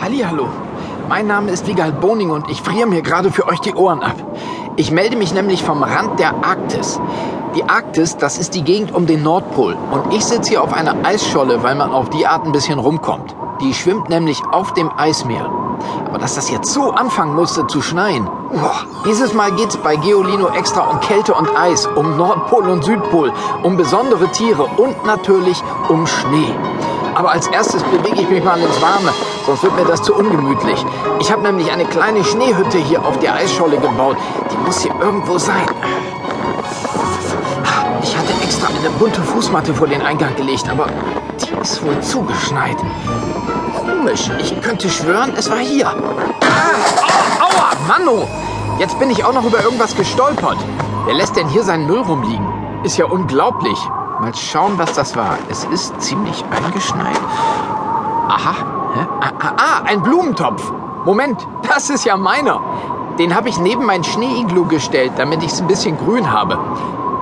Hallihallo. Mein Name ist Wiegald Boning und ich friere mir gerade für euch die Ohren ab. Ich melde mich nämlich vom Rand der Arktis. Die Arktis, das ist die Gegend um den Nordpol. Und ich sitze hier auf einer Eisscholle, weil man auf die Art ein bisschen rumkommt. Die schwimmt nämlich auf dem Eismeer. Aber dass das jetzt so anfangen musste zu schneien. Boah. Dieses Mal geht's bei Geolino extra um Kälte und Eis, um Nordpol und Südpol, um besondere Tiere und natürlich um Schnee. Aber als erstes bewege ich mich mal ins Warme, sonst wird mir das zu ungemütlich. Ich habe nämlich eine kleine Schneehütte hier auf der Eisscholle gebaut. Die muss hier irgendwo sein. Ich hatte extra eine bunte Fußmatte vor den Eingang gelegt, aber die ist wohl zugeschneit. Komisch, ich könnte schwören, es war hier. Ah, aua, Manno! Jetzt bin ich auch noch über irgendwas gestolpert. Wer lässt denn hier seinen Müll rumliegen? Ist ja unglaublich. Mal schauen, was das war. Es ist ziemlich eingeschneit. Aha. Ah, ah, ah, ein Blumentopf. Moment, das ist ja meiner. Den habe ich neben mein Schneeiglu gestellt, damit ich es ein bisschen grün habe.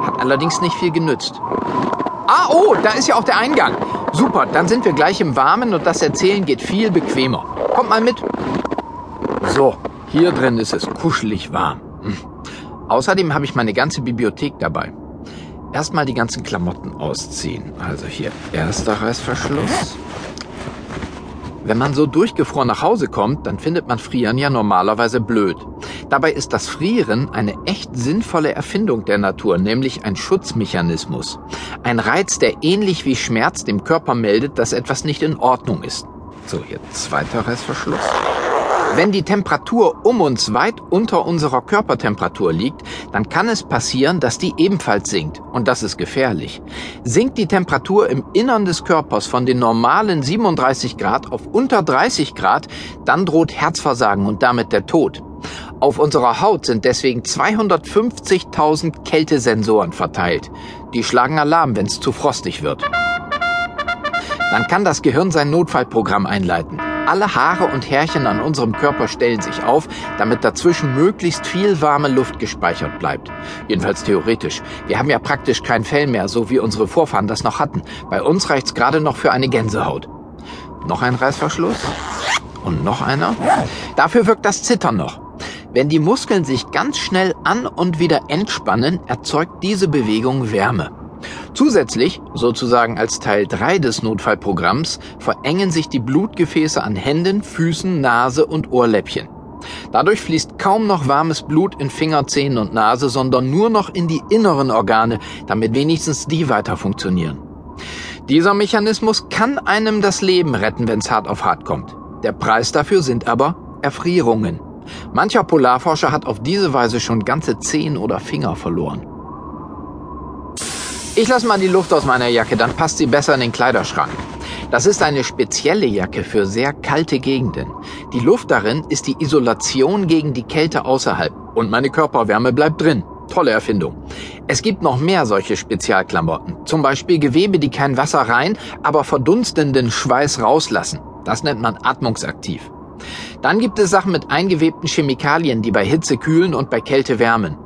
Hat allerdings nicht viel genützt. Ah, oh, da ist ja auch der Eingang. Super, dann sind wir gleich im Warmen und das Erzählen geht viel bequemer. Kommt mal mit. So, hier drin ist es kuschelig warm. Hm. Außerdem habe ich meine ganze Bibliothek dabei erstmal die ganzen Klamotten ausziehen. Also hier erster Reißverschluss. Wenn man so durchgefroren nach Hause kommt, dann findet man Frieren ja normalerweise blöd. Dabei ist das Frieren eine echt sinnvolle Erfindung der Natur, nämlich ein Schutzmechanismus. Ein Reiz, der ähnlich wie Schmerz dem Körper meldet, dass etwas nicht in Ordnung ist. So, hier zweiter Reißverschluss. Wenn die Temperatur um uns weit unter unserer Körpertemperatur liegt, dann kann es passieren, dass die ebenfalls sinkt. Und das ist gefährlich. Sinkt die Temperatur im Innern des Körpers von den normalen 37 Grad auf unter 30 Grad, dann droht Herzversagen und damit der Tod. Auf unserer Haut sind deswegen 250.000 Kältesensoren verteilt. Die schlagen Alarm, wenn es zu frostig wird. Dann kann das Gehirn sein Notfallprogramm einleiten. Alle Haare und Härchen an unserem Körper stellen sich auf, damit dazwischen möglichst viel warme Luft gespeichert bleibt. Jedenfalls theoretisch. Wir haben ja praktisch kein Fell mehr, so wie unsere Vorfahren das noch hatten. Bei uns reicht's gerade noch für eine Gänsehaut. Noch ein Reißverschluss. Und noch einer. Dafür wirkt das Zittern noch. Wenn die Muskeln sich ganz schnell an und wieder entspannen, erzeugt diese Bewegung Wärme. Zusätzlich, sozusagen als Teil 3 des Notfallprogramms, verengen sich die Blutgefäße an Händen, Füßen, Nase und Ohrläppchen. Dadurch fließt kaum noch warmes Blut in Finger, Zähnen und Nase, sondern nur noch in die inneren Organe, damit wenigstens die weiter funktionieren. Dieser Mechanismus kann einem das Leben retten, wenn es hart auf hart kommt. Der Preis dafür sind aber Erfrierungen. Mancher Polarforscher hat auf diese Weise schon ganze Zehen oder Finger verloren. Ich lasse mal die Luft aus meiner Jacke, dann passt sie besser in den Kleiderschrank. Das ist eine spezielle Jacke für sehr kalte Gegenden. Die Luft darin ist die Isolation gegen die Kälte außerhalb und meine Körperwärme bleibt drin. Tolle Erfindung. Es gibt noch mehr solche Spezialklamotten. Zum Beispiel Gewebe, die kein Wasser rein, aber verdunstenden Schweiß rauslassen. Das nennt man atmungsaktiv. Dann gibt es Sachen mit eingewebten Chemikalien, die bei Hitze kühlen und bei Kälte wärmen.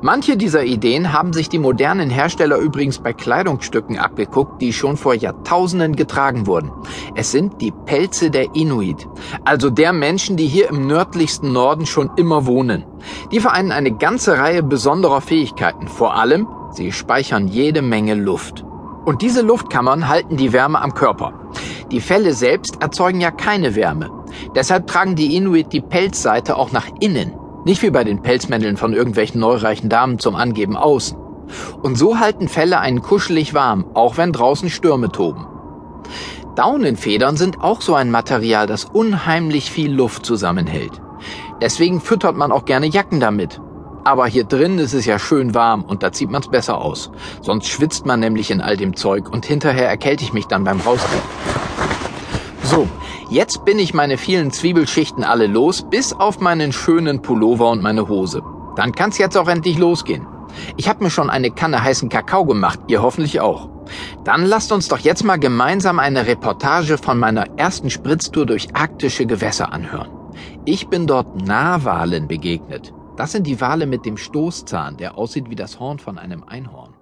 Manche dieser Ideen haben sich die modernen Hersteller übrigens bei Kleidungsstücken abgeguckt, die schon vor Jahrtausenden getragen wurden. Es sind die Pelze der Inuit, also der Menschen, die hier im nördlichsten Norden schon immer wohnen. Die vereinen eine ganze Reihe besonderer Fähigkeiten. Vor allem, sie speichern jede Menge Luft. Und diese Luftkammern halten die Wärme am Körper. Die Felle selbst erzeugen ja keine Wärme. Deshalb tragen die Inuit die Pelzseite auch nach innen. Nicht wie bei den Pelzmänteln von irgendwelchen neureichen Damen zum Angeben außen. Und so halten Felle einen kuschelig warm, auch wenn draußen Stürme toben. Daunenfedern sind auch so ein Material, das unheimlich viel Luft zusammenhält. Deswegen füttert man auch gerne Jacken damit. Aber hier drin ist es ja schön warm und da zieht man's besser aus. Sonst schwitzt man nämlich in all dem Zeug und hinterher erkälte ich mich dann beim Rausgehen. So, Jetzt bin ich meine vielen Zwiebelschichten alle los, bis auf meinen schönen Pullover und meine Hose. Dann kann's jetzt auch endlich losgehen. Ich habe mir schon eine Kanne heißen Kakao gemacht, ihr hoffentlich auch. Dann lasst uns doch jetzt mal gemeinsam eine Reportage von meiner ersten Spritztour durch arktische Gewässer anhören. Ich bin dort Nahwalen begegnet. Das sind die Wale mit dem Stoßzahn, der aussieht wie das Horn von einem Einhorn.